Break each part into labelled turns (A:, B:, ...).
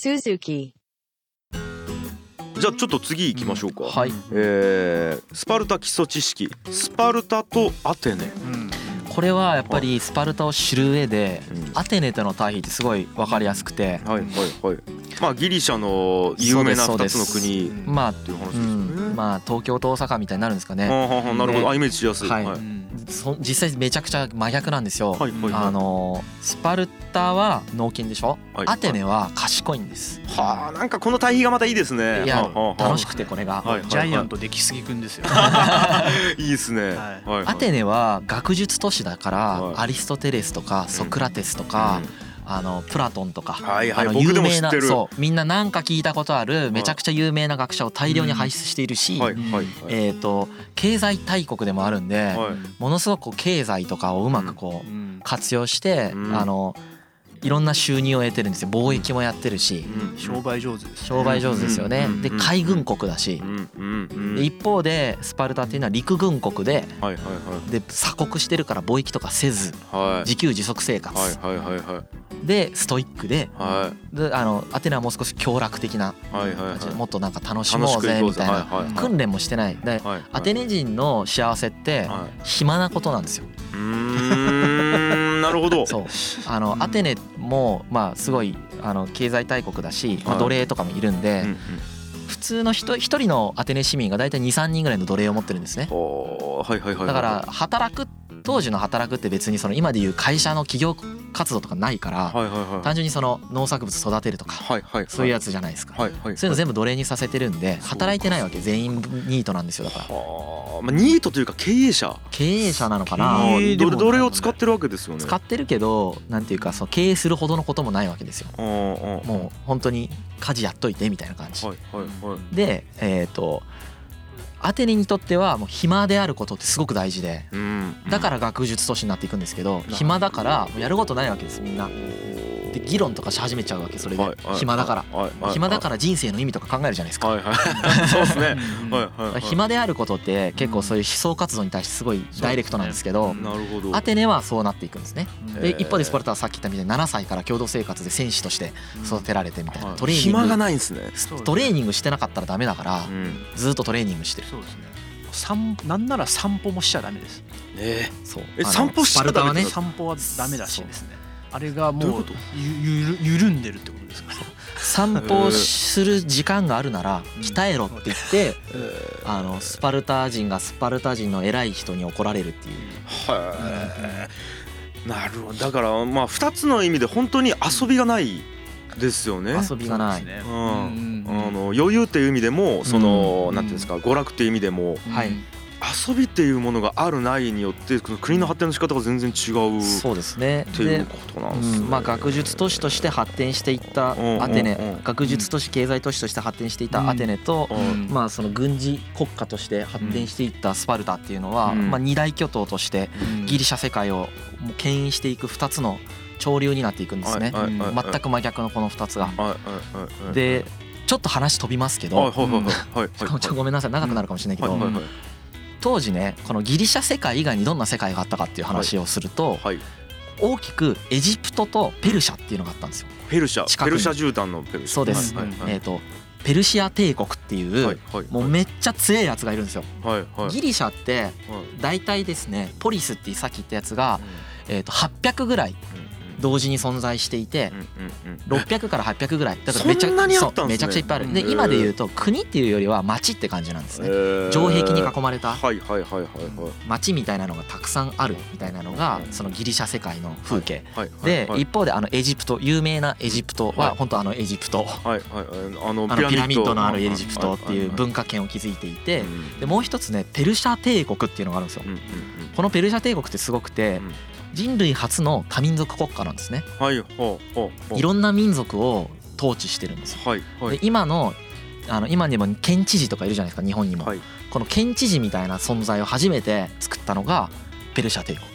A: Suzuki.
B: じゃあちょっと次行きましょうか、
C: はい。
B: えースパルタ基礎知識。スパルタとアテネ、
D: うん
C: これはやっぱりスパルタを知る上で
B: うん。
C: アテネとの対比ってすごい分かりやすくて。
B: はいはいはい。まあギリシャの有名な2
C: そうです。
B: つの国っ
C: まあ
B: ていう話です
C: う
B: よね、
C: ん。まあ東京と大阪みたいになるんですかね。
B: はあはあはあなるほど、イメージしやすい。
C: はい。
B: はい。
D: うん
C: そ実際めちゃくちゃ真逆なんですよ。
B: はいはいはい。
C: あのスパルタは脳筋でしょ？
B: はい。
C: アテネは賢いんです。
B: はあなんかこの対比がまたいいですね。
C: いや
B: はあ
C: 楽しくてこれが。
B: はい
D: ジャイアント出来すぎくんですよ。
B: いいですね、
D: はい
B: はい。
C: アテネは学術都市だから
B: はい。
C: アリストテレスとかソクラテスとかあのプラトンとか
B: はいはい。
C: あの有名なそうみんななんか聞いたことあるめちゃくちゃ有名な学者を大量に輩出しているし
B: はい
C: えー、と経済大国でもあるんで、
B: はい。
C: ものすごくこう経済とかをうまくこう
D: うん。
C: 活用して、
B: うん。
C: あのいろんな収入を得てるんですよ。貿易もやってるし。
B: うん。
D: 商売上手ですね。
C: 商売上手ですよね。
B: うん。うん。
C: で海軍国だし。
B: うん。うん。うん。
C: で一方でスパルタっていうのは陸軍国で
B: はいはいはい。
C: で鎖国してるから貿易とかせず
B: はい。
C: 自給自足生活。
B: はいはいはいはい。
C: でストイックで
B: はい。
C: であのアテナはもう少し強楽的な
B: はいはい
C: 感じで
B: は
C: もっとなんか楽しもう
B: ぜ
C: ぜみたいな。
B: はいはい
C: 訓練もしてない。で
B: はい
C: アテネ人の幸せって
B: はい。
C: 暇なことなんですよ
B: なるほど。
C: そう。あのアテネもまあすごいあの経済大国だし、まあ、
B: はい
C: 奴隷とかもいるんで、
B: うんうん。
C: 普通の人一人のアテネ市民が大体23人ぐらいの奴隷を持ってるんですね。
B: おーはいはいはいはい。
C: だから働く当時の働くって別にその今でいう会社の企業活動とかないから
B: はいはいはい。
C: 単純にその農作物育てるとか
B: はいはい
C: そういうやつじゃないですか。
B: はいはい
C: そういうの全部奴隷にさせてるんで働いてないわけ全員ニートなんですよだから。
B: はあ。まあニートというか経営者。
C: 経営者なのか
D: 経
C: な
D: 営でも
B: どれどれを使ってるわけですよね。
C: 使ってるけどなんていうかその経営するほどのこともないわけですよ。もう本当に家事やっといてみたいな感じ。
B: はいはいはい。
C: でえっ、とアテネにとってはもう暇であることってすごく大事で。
B: うん
C: だから学術都市になっていくんですけど。暇だからもうやることないわけですみんなで議論とかし始めちゃうわけそれで。暇だから。暇だからら人生の意味とか考えるじゃないですか。
B: はいはい。そうですね。
D: うん。
B: はい
C: 暇であることって結構そういう思想活動に対してすごいダイレクトなんですけど
B: なるほど。
C: アテネはそうなっていくんですね。で一方でスパルタはさっき言ったみたいに7歳から共同生活で戦士として育てられてみたいな
B: はい。
C: トレーニン
B: 暇が
C: グ
B: ないんですね。
C: トレーニングしてなかったらダメだから
B: うん。
C: ずっとトレーニングしてる。
D: そうですね。散なんなら散歩もしちゃダメです。
B: え
C: そう。
B: え散歩しちゃダメ
C: スパルタはね
D: 散歩はダメらしいですね。あれがもうゆゆる緩んでるってことですか？
C: 散歩をする時間があるなら鍛えろって言ってあのスパルタ人がスパルタ人の偉い人に怒られるっていう。
B: はいなるほど。だからまあ2つの意味で本当に遊びがないですよね。
C: 遊びがない。
D: そう
B: ん
D: うん。
B: あの余裕っていう意味でもその、
D: うん。
B: なんていうんですか娯楽っていう意味でも
C: はい
B: 遊びっていうものがあるないによってその国の発展の仕方が全然違うっ
C: そうですね。
B: ていう
C: で
B: ことなん
C: う
B: ですね。
C: んまあ学術都市として発展していった
B: うんうん
C: アテネ
B: うん。
C: 学術都市経済都市として発展していたアテネと
B: うん。
C: まあその軍事国家として発展していったスパルタっていうのは
B: うん。
C: まあ二大巨頭としてギリシャ世界を牽引していく2つの潮流になっていくんですね。
B: はいはいはいはい。
C: 全く真逆のこの2つが。でちょっと話飛びますけ
B: はい
C: ど
B: はいはい。はい
C: ごめんなさい。長くなるかもしれないけど当時ねこのギリシャ世界以外にどんな世界があったかっていう話をすると
B: はい。
C: 大きくエジプトとペルシャっていうのがあったんですよ。
B: ペルシャ。ペルシャ絨毯のペルシャ。
C: そうです。
B: はいはいはい。
C: えー、とペルシア帝国っていう、
B: はいはい
C: もうめっちゃ強いやつがいるんですよ。
B: はいはい。
C: ギリシャって
B: はい。
C: 大体ですねポリスってさっき言ったやつが、
B: うん。
C: えー、と800ぐらい同時に存在していて
B: うんうんうん。
C: 600から800ぐらい。だからめちゃくちゃいっぱいある。で
B: うん。
C: 今で言うと国っていうよりは町って感じなんですね。
B: えー。
C: 城壁に囲まれた。町みたいなのがたくさんあるみたいなのが
B: うん。
C: そのギリシャ世界の風景。で
B: はい
C: 一方であのエジプト有名なエジプト
B: は
C: はい。本当あのエジプト。
B: あの
C: ピラミッド。のあるエジプトっていう文化圏を築いていてでもう一つねペルシャ帝国っていうのがあるんですよ。このペルシャ帝国ってすごくて
B: うん
C: 人類初の多民族国家なんですね。
B: はいほうほうほう。
C: いろんな民族を統治してるんです。よ
B: はいはい。
C: で今のあの今にも県知事とかいるじゃないですか日本にも、
B: はい。
C: この県知事みたいな存在を初めて作ったのがペルシャ帝国。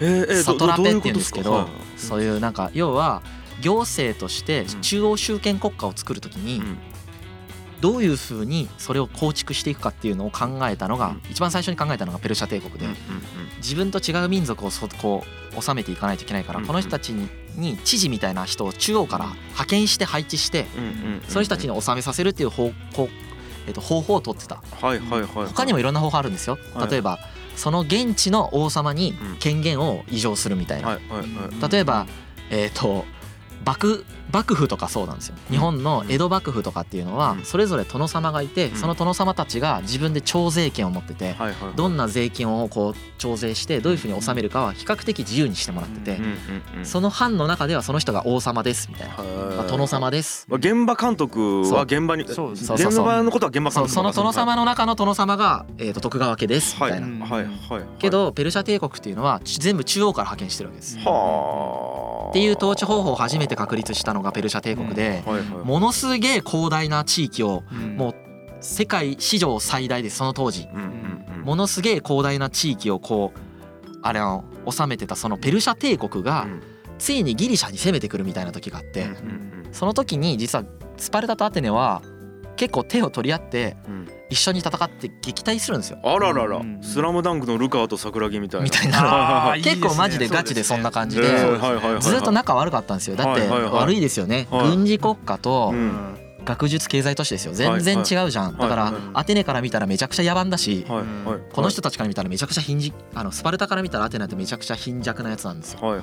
B: えーえー
C: サトラペって
B: いう
C: んですけど
B: はい。
C: そういうなんか要は行政として
B: うん。
C: 中央集権国家を作るときに
B: うん。
C: どういうふうにそれを構築していくかっていうのを考えたのが
B: うん。
C: 一番最初に考えたのがペルシャ帝国で。
B: うんうん
C: 自分と違う民族をそこう治めていかないといけないから
B: うん
C: この人たちにに知事みたいな人を中央から派遣して配置してその人たちに収めさせるっていう方向えっと、方法を取ってた、
B: はいはいはい、
C: 他にもいろんな方法あるんですよ、例えばその現地の王様に権限を移譲するみたいな、例えばえっ、と幕幕府とかそうなんですよ。日本の江戸幕府とかっていうのはそれぞれ殿様がいてその殿様たちが自分で徴税権を持っててどんな税金をこう徴税してどういうふうに納めるかは比較的自由にしてもらっててその藩の中ではその人が王様ですみたいな、まあ、殿様です。
B: 現場監督は現場にそう現場のことは現場監督
C: その殿様の中の殿様が、えー、と徳川家ですみたいな、はいはいけどペルシャ帝国っていうのは全部中央から派遣してるわけです。っていう統治方法を初めて確立したのがペルシャ帝国で、ものすげえ広大な地域をもう世界史上最大でその当時、ものすげえ広大な地域をこうあれを治めてたそのペルシャ帝国がついにギリシャに攻めてくるみたいな時があってその時に実はスパルタとアテネは結構手を取り合って一緒に戦って撃退するんですよ。
B: あららら、うん、スラムダンクのルカワと桜木みたいな。
C: みたいな。結構マジでガチでそんな感じで、ずっと仲悪かったんですよ。だって悪いですよね。軍事国家と学術経済都市ですよ。全然違うじゃん、だからアテネから見たらめちゃくちゃ野蛮だし、この人たちから見たらめちゃくちゃ貧弱あのスパルタから見たらアテネってめちゃくちゃ貧弱なやつなんですよ、この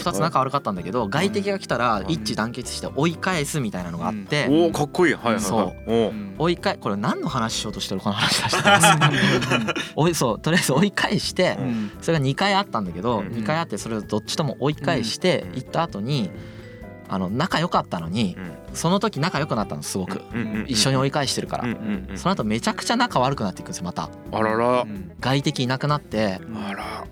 C: 2つ仲悪かったんだけど外敵が来たら一致団結して追い返すみたいなのがあって、
B: おおかっこいい。はいはい
C: そう。追い返これ何の話しようとしてるこの話出し とりあえず追い返してそれが2回あったんだけど2回あってそれをどっちとも追い返して行った後にあの仲良かったのに、その時仲良くなったのすごく、一緒に追い返してるから、その後めちゃくちゃ仲悪くなっていくんですよまた。
B: あらら。
C: 外敵いなくなって。
B: あら。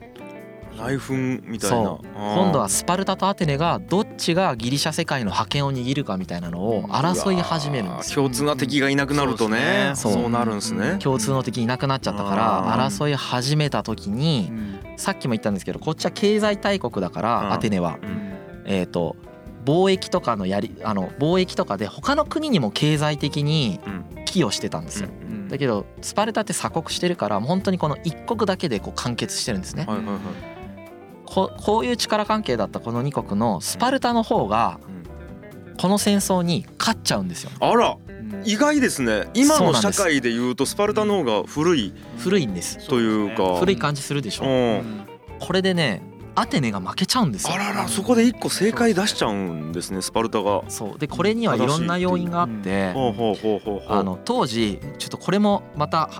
B: 内紛みたいな。
C: 今度はスパルタとアテネがどっちがギリシャ世界の覇権を握るかみたいなのを争い始めるんです
B: 共通な敵がいなくなるとね。そう。なるんですね。
C: 共通の敵いなくなっちゃったから争い始めた時にさっきも言ったんですけどこっちは経済大国だからアテネは。えっと貿易とかのやりあの貿易とかで他の国にも経済的に寄与してたんですよ。だけどスパルタって鎖国してるから本当にこの一国だけでこう完結してるんですね。ここういう力関係だったこの2国のスパルタの方がこの戦争に勝っちゃうんですよ。
B: あら意外ですね。今の社会でいうとスパルタの方が古い。
C: 古いんです。
B: というか。
C: 古い感じするでしょ、うこれでねアテネが負けちゃうんですよ。
B: あららそこで一個正解出しちゃうんですねスパルタが。
C: そう。でこれにはいろんな要因があってあの当時ちょっとこれもまた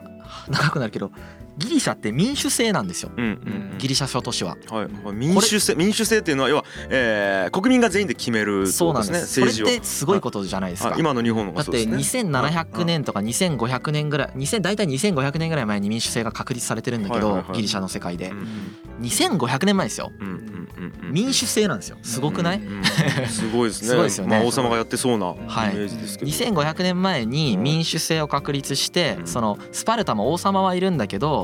C: 長くなるけどギリシャって民主制なんですよ、うんうん、ギリシャ諸都市は、
B: はい、民主制民主制っていうのは要は、えー、国民が全員で決める、ね、
C: そうなんです。それってすごいことじゃないですか、はい、
B: 今の日本
C: だって2700年とか2500年ぐらい2000大体2500年ぐらい前に民主制が確立されてるんだけど、ギリシャの世界で、うん、2500年前ですよ、うんうんうん、民主制なんですよ。すごくない、うん
B: うん、すごいですね。すごいですよね、まあ、王様がやってそうなイメージですけど、はい、
C: 2500年前に民主制を確立して、そのスパルタも王様はいるんだけど議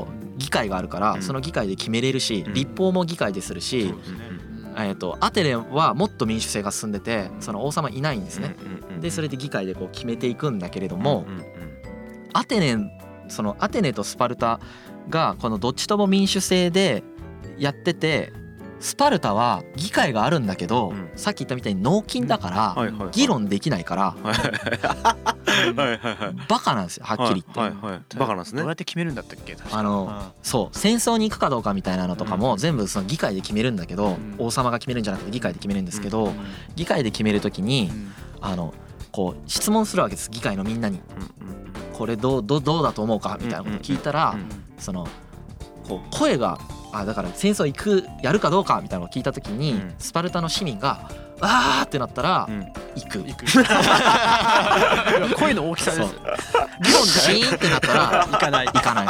C: 会があるからその議会で決めれるし立法も議会でするし、えー、とアテネはもっと民主制が進んでてその王様いないんですね。でそれで議会でこう決めていくんだけれどもアテネそのアテネとスパルタがこのどっちとも民主制でやっててスパルタは議会があるんだけど、うん、さっき言ったみたいに納金だから議論できないからバカなんですよはっきり言って。
B: バカなんですね。
D: どうやって決めるんだったっけ？
C: あのそう戦争に行くかどうかみたいなのとかも全部その議会で決めるんだけど、王様が決めるんじゃなくて議会で決めるんですけど、議会で決めるときに、あのこう質問するわけです議会のみんなに。これどうどどうだと思うか？みたいなこと聞いたら、そのこう声があだから戦争行くやるかどうかみたいなのを聞いた時に、うん、スパルタの市民が「あー!」ってなったら、うん、行く。行く。
D: 声の大きさです
C: 議論シーンってなったら
D: 行かない。
C: 行かな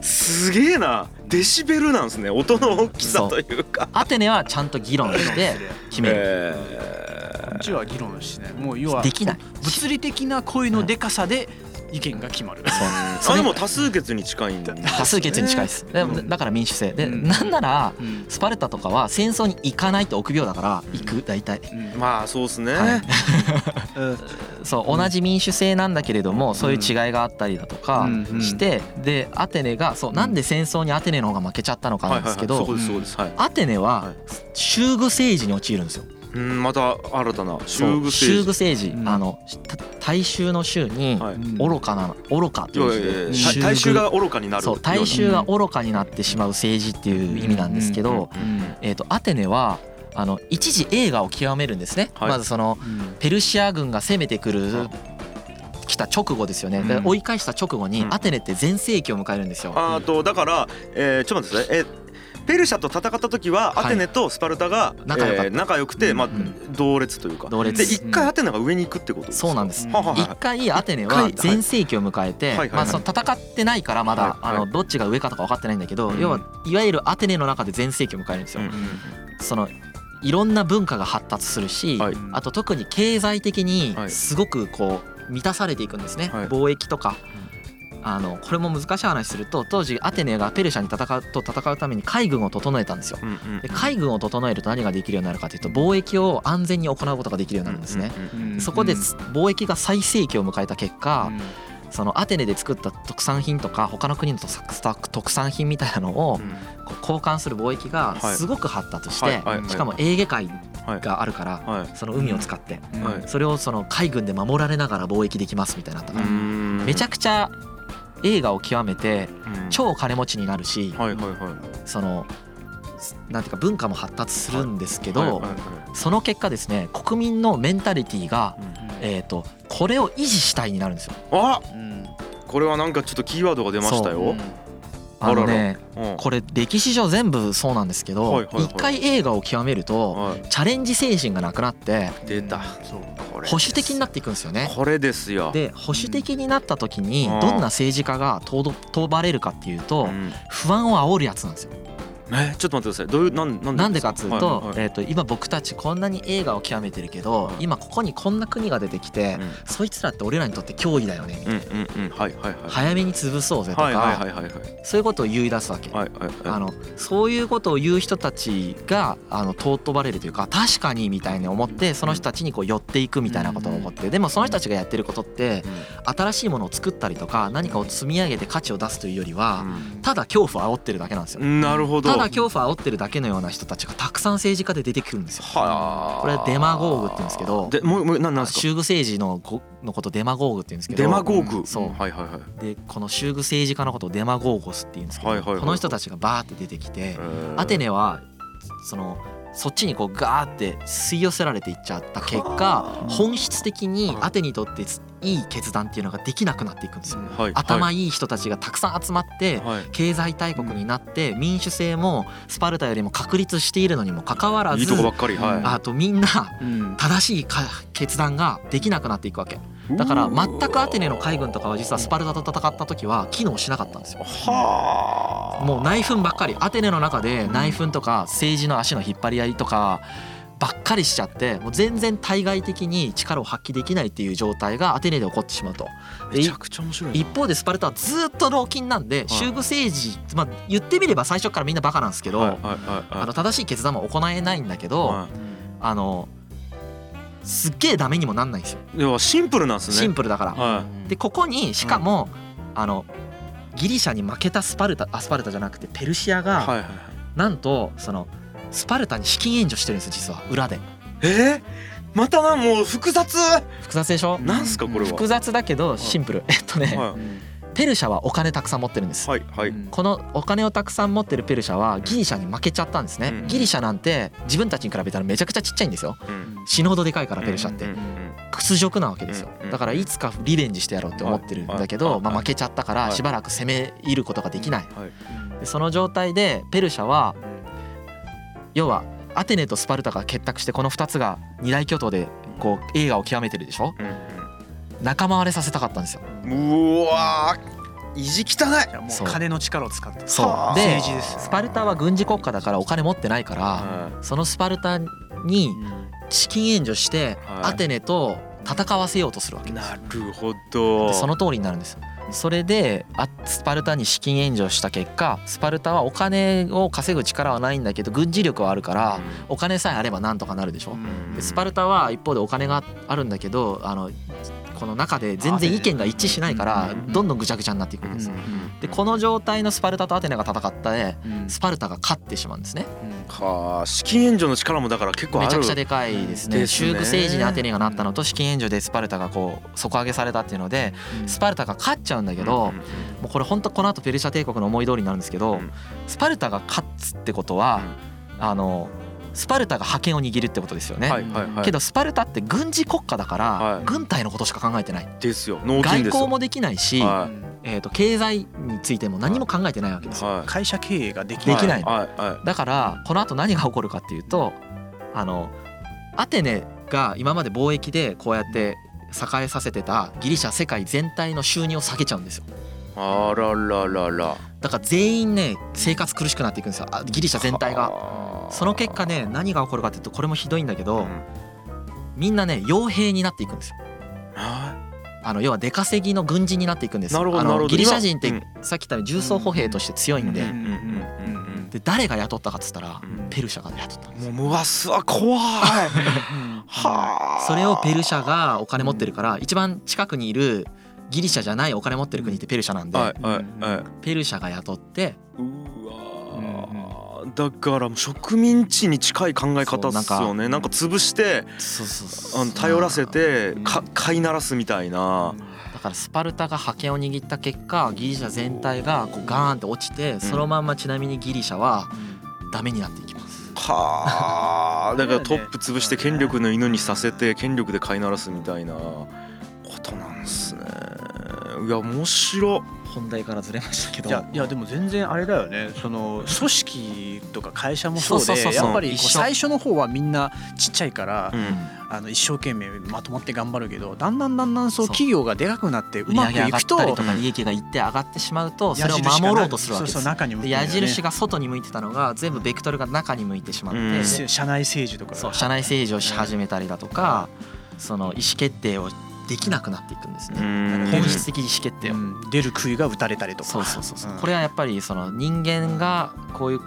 C: い。
B: すげえな。デシベルなんですね。音の大きさというか。
C: アテネはちゃんと議論して決める、
D: えー、うちは議論しない。もう要は
C: できない。
D: 物理的な声のでかさで意見が決まる。
B: そうあでも多数決に近いんだ、
C: 多数決に近いです、だだから民主制。で、なんならスパルタとかは戦争に行かないと臆病だから行く大体、
B: まあそうですね、
C: はい、そう同じ民主制なんだけれどもそういう違いがあったりだとかしてでアテネがそうなんで戦争にアテネの方が負けちゃったのかなんですけどアテネは州具政治に陥るんですよ
B: うんまた新たな
C: 州具政治。政治、うん、あの大衆の州に愚かな愚かと
B: いう字。で大衆が愚かになる
C: そう大衆が愚かになってしまう政治っていう意味なんですけど、えっ、とアテネはあの一時映画を極めるんですね、はい、まずそのペルシア軍が攻めてくる来た直後ですよね、で追い返した直後にアテネって全盛期を迎えるんですよ。
B: あとだから、えー、ちょっと待ってください、えーペルシャと戦った時はアテネとスパルタが仲良,、え仲良くて、まあ、同列というか。で一回アテネが上に行くってこと
C: そうなんです。一回アテネは全盛期を迎えて、まあ、その戦ってないからまだ、あのどっちが上かとか分かってないんだけど、要はいわゆるアテネの中で全盛期を迎えるんですよ。そのいろんな文化が発達するし、あと特に経済的にすごくこう満たされていくんですね、貿易とか。あのこれも難しい話すると当時アテネがペルシャに戦うと戦うために海軍を整えたんですよ。で海軍を整えると何ができるようになるかというと貿易を安全に行うことができるようになるんですね。そこで貿易が最盛期を迎えた結果、そのアテネで作った特産品とか他の国の特産品みたいなのを交換する貿易がすごく発達してしかもエーゲ海があるからその海を使ってそれをその海軍で守られながら貿易できますみたいなったからめちゃくちゃ映画を極めて超金持ちになるし、そのなんていうか文化も発達するんですけど、その結果ですね国民のメンタリティーが、えー、とこれを維持したいになるんですよ。
B: あ、これはなんかちょっとキーワードが出ましたよ。
C: あのねこれ歴史上全部そうなんですけど一回映画を極めるとチャレンジ精神がなくなって
B: 出た
C: 保守的になっていくんですよね。
B: これですよ
C: で保守的になった時にどんな政治家が問ばれるかっていうと不安を煽るやつなんですよ。
B: えちょっと待ってください。どういうなん
C: なんなんでかっつうと,、えー、と今僕たちこんなに映画を極めてるけど、今ここにこんな国が出てきて、そいつらって俺らにとって脅威だよねみたいな。早めに潰そうぜとかそういうことを言い出すわけ、あのそういうことを言う人たちがあの尊ばれるというか確かにみたいに思ってその人たちにこう寄っていくみたいなことが起こってでもその人たちがやってることって新しいものを作ったりとか何かを積み上げて価値を出すというよりはただ恐怖を煽ってるだけなんですよ。
B: なるほど。
C: ただ恐怖を煽ってるだけのような人たちがたくさん政治家で出てくるんですよ。これはデマゴーグって言うんですけど
B: でもうもうなんなんですか？
C: 修具政治ののことデマゴーグって言うんですけど
B: デマゴーグ？
C: そう、はいはいはい、でこの修具政治家のことをデマゴーゴスって言うんですけど、はいはいはい、この人たちがバーって出てきてアテネはそのそっちにこうガーって吸い寄せられていっちゃった結果本質的にアテにとっていい決断っていうのができなくなっていくんですよ。はい、頭いい人たちがたくさん集まって経済大国になって民主制もスパルタよりも確立しているのにもかかわらずあとみんな正しい決断ができなくなっていくわけ。だから全くアテネの海軍とかは実はスパルタと戦った時は機能しなかったんですよ。もう内紛ばっかり。アテネの中で内紛とか政治の足の引っ張り合いとかばっかりしちゃってもう全然対外的に力を発揮できないっていう状態がアテネで起こってしまうと。
B: めちゃくちゃ面白い
C: 一方でスパルタはずっと老金なんで修具政治、まあ、言ってみれば最初からみんなバカなんですけど、あの正しい決断も行えないんだけど、あのすっげえダメにもなんないんですよ。
B: 要はシンプルなんですね。
C: シンプルだから。でここにしかも、あのギリシャに負けたスパルタアスパルタじゃなくてペルシアが、なんとそのスパルタに資金援助してるんです実は。裏で。
B: えー、またなもう複雑？
C: 複雑でしょ？
B: なんすかこれは？
C: 複雑だけどシンプル、えっとね、ペルシャはお金たくさん持ってるんです、はいはい、このお金をたくさん持ってるペルシャはギリシャに負けちゃったんですね、うん、ギリシャなんて自分たちに比べたらめちゃくちゃちっちゃいんですよ、うん、死ぬほどでかいからペルシャって、屈辱なわけですよ。だからいつかリベンジしてやろうって思ってるんだけど、まあ、負けちゃったからしばらく攻め入ることができない、でその状態でペルシャは要はアテネとスパルタが結託してこの2つが二大巨頭でこう映画を極めてるでしょ、うん仲間割れさせたかったんですよ
B: うわ意地汚い。
D: もう金の力を使って
C: そう。でスパルタは軍事国家だからお金持ってないから、そのスパルタに資金援助してアテネと戦わせようとするわけです
B: なるほど。
C: その通りになるんですそれでスパルタに資金援助した結果スパルタはお金を稼ぐ力はないんだけど軍事力はあるからお金さえあればなんとかなるでしょ。でスパルタは一方でお金があるんだけどあのこの中で全然意見が一致しないからどんどんぐちゃぐちゃになっていくんです。でこの状態のスパルタとアテネが戦ったでスパルタが勝ってしまうんですね。
B: はあ資金援助の力もだから結構
C: めちゃくちゃでかいですね。修具政治にアテネがなったのと資金援助でスパルタがこう底上げされたっていうのでスパルタが勝っちゃうんだけどもうこれ本当この後ペルシャ帝国の思い通りになるんですけどスパルタが勝つってことはあのスパルタが覇権を握るってことですよね、はいはいはい、けどスパルタって軍事国家だから、軍隊のことしか考えてない。
B: ですよ。
C: 外交もできないし、はい、えー、と経済についても何も考えてないわけですよ、
D: 会社経営ができ
C: ない。できない、だからこの後何が起こるかっていうとあのアテネが今まで貿易でこうやって栄えさせてたギリシャ世界全体の収入を下げちゃうんですよ。
B: あらららら。
C: だから全員ね生活苦しくなっていくんですよ。ギリシャ全体が。その結果ね何が起こるかっていうとこれもひどいんだけど、うん、みんなね傭兵になっていくんですよ。あの要は出稼ぎの軍人になっていくんですよ。あのギリシャ人ってさっき言ったように重装歩兵として強いんで。で誰が雇ったかっつったら、ペルシャが雇ったんです
B: もううわすわ怖い。
C: は あそれをペルシャがお金持ってるから一番近くにいるギリシャじゃないお金持ってる国ってペルシャなんで、ペルシャが雇って
B: だから植民地に近い考え方ですよね。なんか潰して頼らせてか飼いならすみたいな。
C: だからスパルタが覇権を握った結果ギリシャ全体がこうガーンって落ちてそのまんまちなみにギリシャはダメになっていきます。
B: はあ。だからトップ潰して権力の犬にさせて権力で飼いならすみたいなことなんですね。いや面白
C: 本題からずれましたけど。い
D: やいやでも全然あれだよね。その組織とか会社もそうでやっぱり最初の方はみんなちっちゃいから、うん、あの一生懸命まとまって頑張るけどだんだんだんだんそう企業がでかくなってうまくいくと
C: とか利益がいって上がってしまうとそれを守ろうとするわけです中に矢印が外に向いてたのが全部ベクトルが中に向いてしまって、うん、
D: 社内政治とか
C: 社内政治をし始めたりだとか、その意思決定をできなくなっていくんですね。本質的意思決定を、
D: 出る杭が打たれたりとか。
C: そうそうそうそう、これはやっぱりその人間がこういう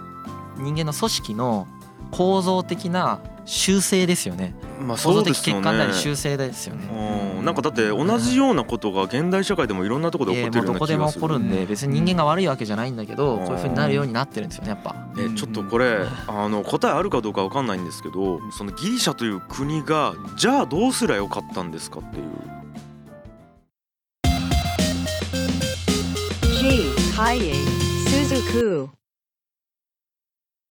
C: 人間の組織の構造的な修正ですよね。まあ、構造的欠陥なり修正ですよね。
B: うん、なんかだって同じようなことが現代社会でもいろんなところで起こってるような
C: 気がする。どこでも起こるんで別に人間が悪いわけじゃないんだけど、こういうふうになるようになってるんですよねやっぱ。
B: えちょっとこれあの答えあるかどうかわかんないんですけど、そのギリシャという国がじゃあどうすりゃよかったんですかっていう。G. Kaye Suzuku